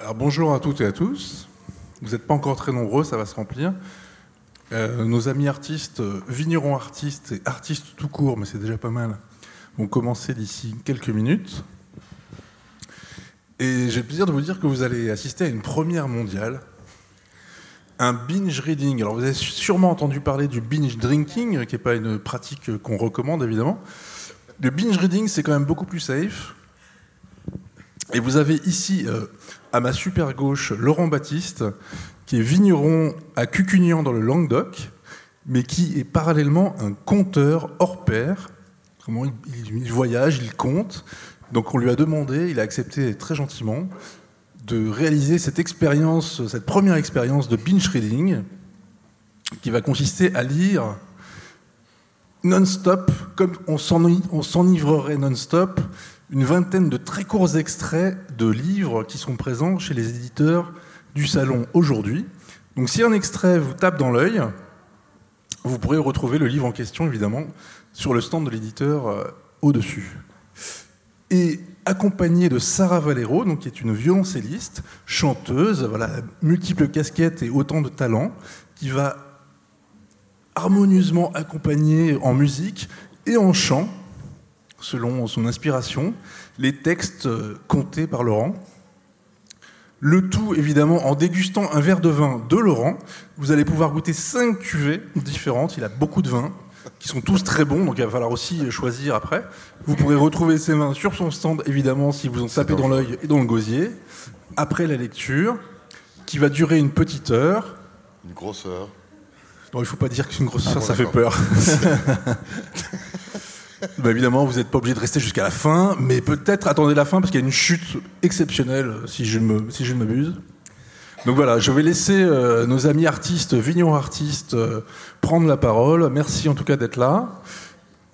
Bonjour à toutes et à tous. Vous n'êtes pas encore très nombreux, ça va se remplir. Euh, nos amis artistes, vignerons artistes et artistes tout court, mais c'est déjà pas mal, vont commencer d'ici quelques minutes. Et j'ai le plaisir de vous dire que vous allez assister à une première mondiale, un binge reading. Alors vous avez sûrement entendu parler du binge drinking, qui n'est pas une pratique qu'on recommande évidemment. Le binge reading, c'est quand même beaucoup plus safe. Et vous avez ici, euh, à ma super gauche, Laurent Baptiste, qui est vigneron à Cucugnan dans le Languedoc, mais qui est parallèlement un conteur hors pair. Comment il, voyage, il compte. Donc on lui a demandé, il a accepté très gentiment, de réaliser cette expérience, cette première expérience de binge reading, qui va consister à lire non-stop, comme on s'enivrerait non-stop, une vingtaine de très courts extraits de livres qui sont présents chez les éditeurs du salon aujourd'hui. Donc si un extrait vous tape dans l'œil, vous pourrez retrouver le livre en question, évidemment, sur le stand de l'éditeur euh, au-dessus. Et accompagné de Sarah Valero, donc, qui est une violoncelliste, chanteuse, voilà, multiples casquettes et autant de talents, qui va harmonieusement accompagner en musique et en chant, selon son inspiration, les textes euh, comptés par Laurent. Le tout, évidemment, en dégustant un verre de vin de Laurent. Vous allez pouvoir goûter cinq cuvées différentes. Il a beaucoup de vins, qui sont tous très bons, donc il va falloir aussi choisir après. Vous pourrez retrouver ces vins sur son stand, évidemment, si vous en tapez dans l'œil et dans le gosier, après la lecture, qui va durer une petite heure. Une grosse heure. Non, il ne faut pas dire qu'une grosse ah ça fait peur. Bah, évidemment, vous n'êtes pas obligé de rester jusqu'à la fin, mais peut-être attendez la fin parce qu'il y a une chute exceptionnelle, si je ne si m'abuse. Donc voilà, je vais laisser euh, nos amis artistes, vignerons artistes, euh, prendre la parole. Merci en tout cas d'être là.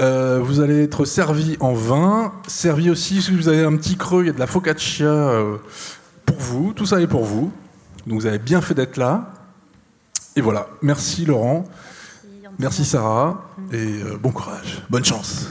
Euh, vous allez être servi en vin, servi aussi si vous avez un petit creux, il y a de la focaccia pour vous. Tout ça est pour vous. Donc vous avez bien fait d'être là. Et voilà, merci Laurent. Merci Sarah et bon courage, bonne chance.